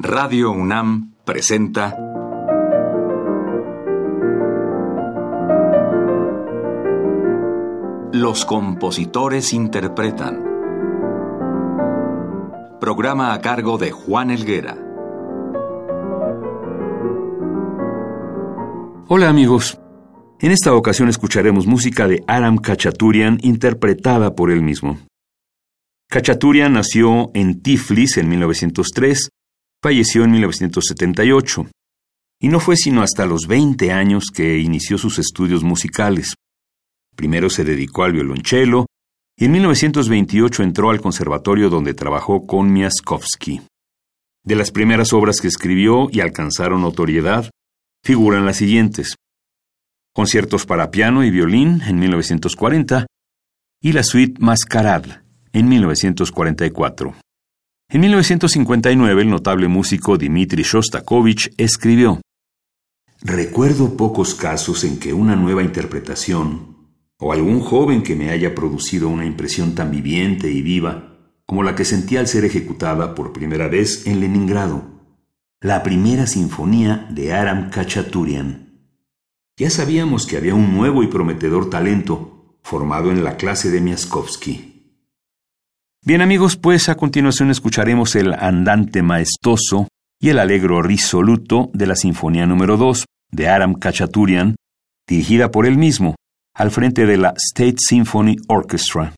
Radio UNAM presenta Los compositores interpretan. Programa a cargo de Juan Elguera. Hola amigos. En esta ocasión escucharemos música de Aram Kachaturian interpretada por él mismo. Kachaturian nació en Tiflis en 1903 Falleció en 1978 y no fue sino hasta los 20 años que inició sus estudios musicales. Primero se dedicó al violonchelo y en 1928 entró al conservatorio donde trabajó con Miaskovsky. De las primeras obras que escribió y alcanzaron notoriedad, figuran las siguientes. Conciertos para piano y violín en 1940 y la suite Mascarade en 1944. En 1959 el notable músico Dmitri Shostakovich escribió, Recuerdo pocos casos en que una nueva interpretación, o algún joven que me haya producido una impresión tan viviente y viva como la que sentí al ser ejecutada por primera vez en Leningrado, la primera sinfonía de Aram Kachaturian. Ya sabíamos que había un nuevo y prometedor talento formado en la clase de Miaskovsky. Bien amigos, pues a continuación escucharemos el andante maestoso y el alegro risoluto de la Sinfonía número 2 de Aram Kachaturian, dirigida por él mismo, al frente de la State Symphony Orchestra.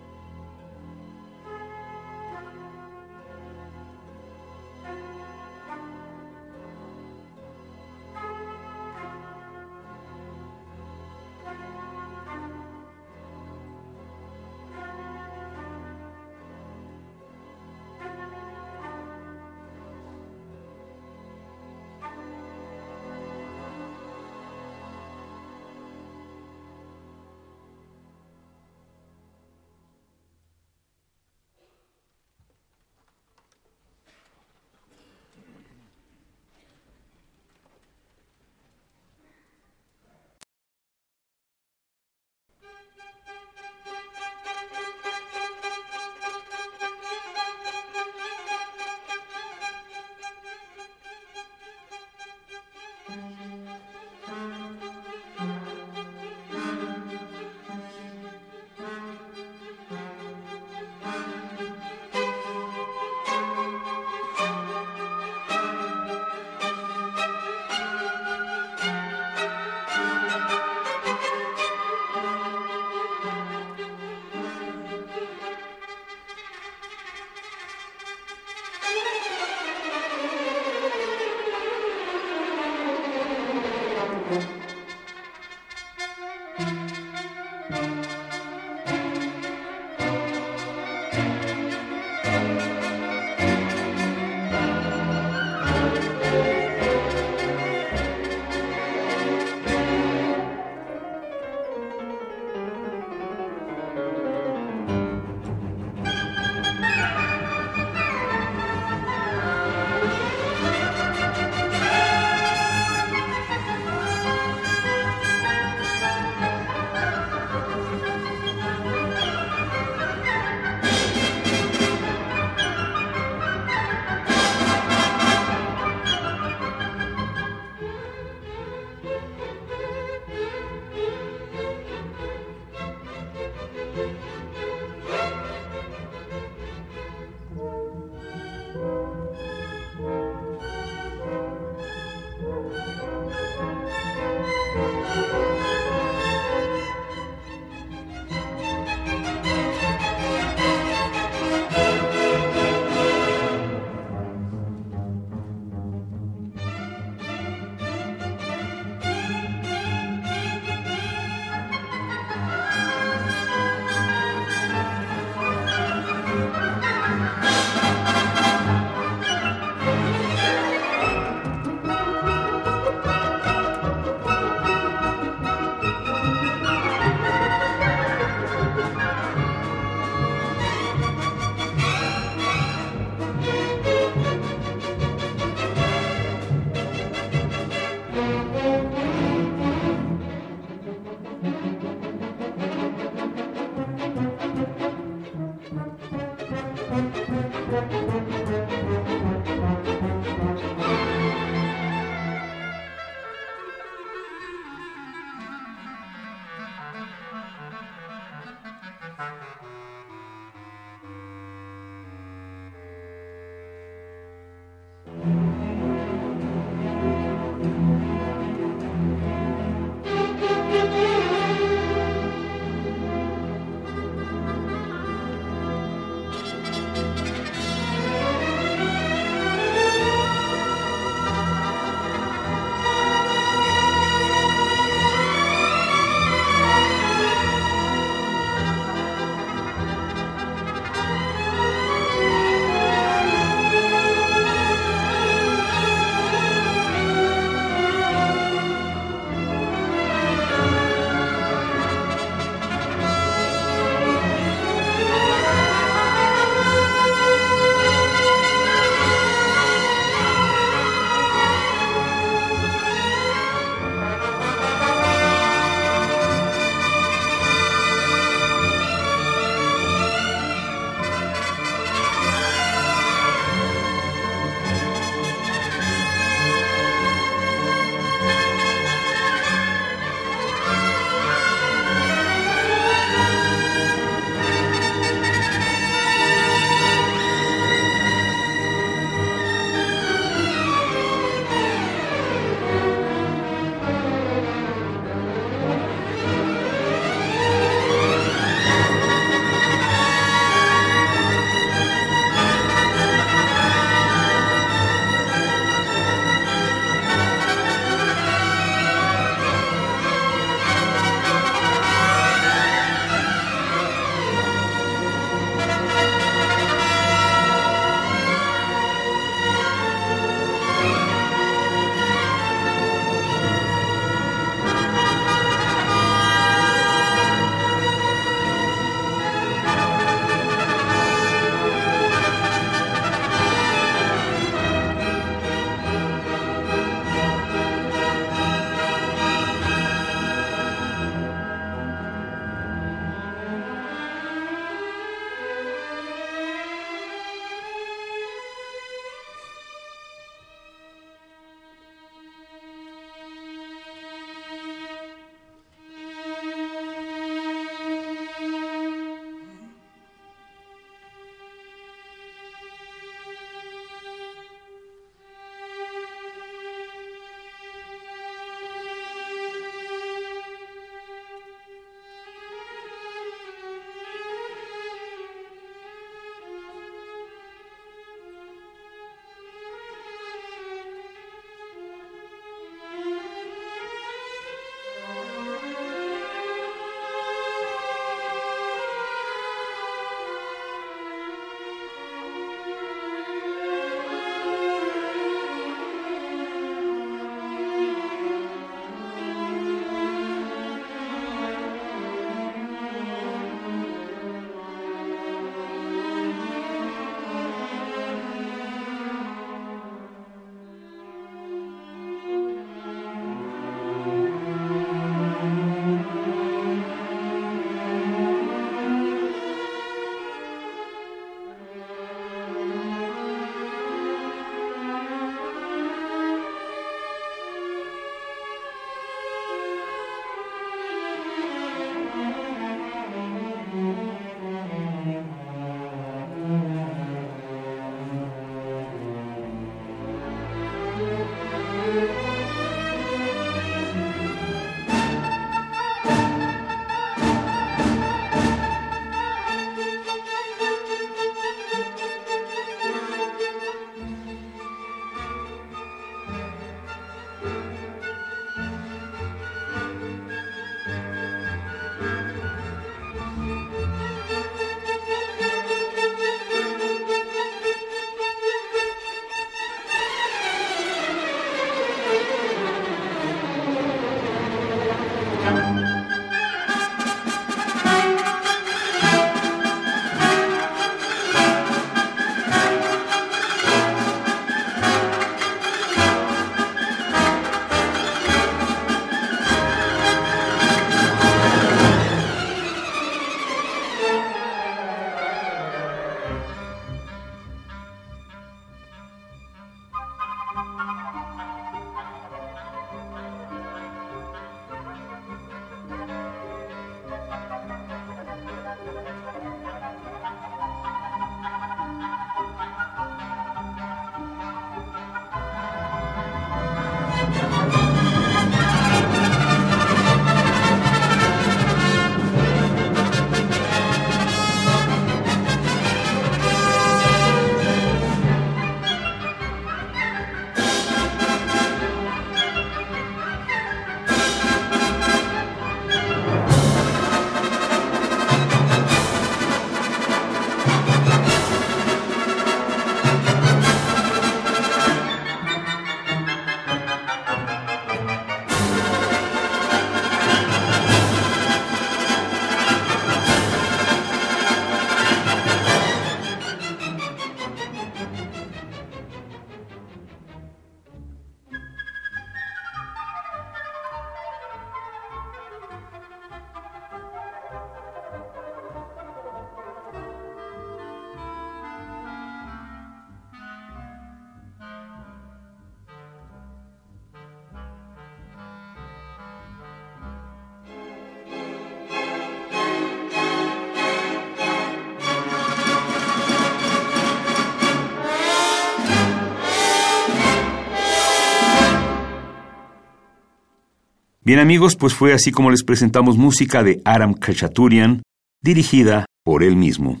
Bien amigos, pues fue así como les presentamos música de Aram Khachaturian, dirigida por él mismo.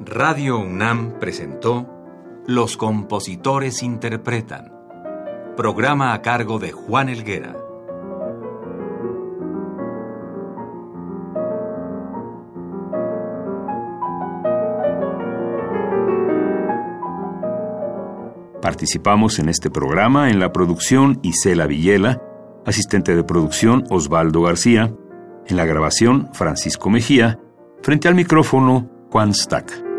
Radio UNAM presentó Los compositores interpretan, programa a cargo de Juan Elguera. Participamos en este programa en la producción Isela Villela, asistente de producción Osvaldo García, en la grabación Francisco Mejía, frente al micrófono Juan Stack.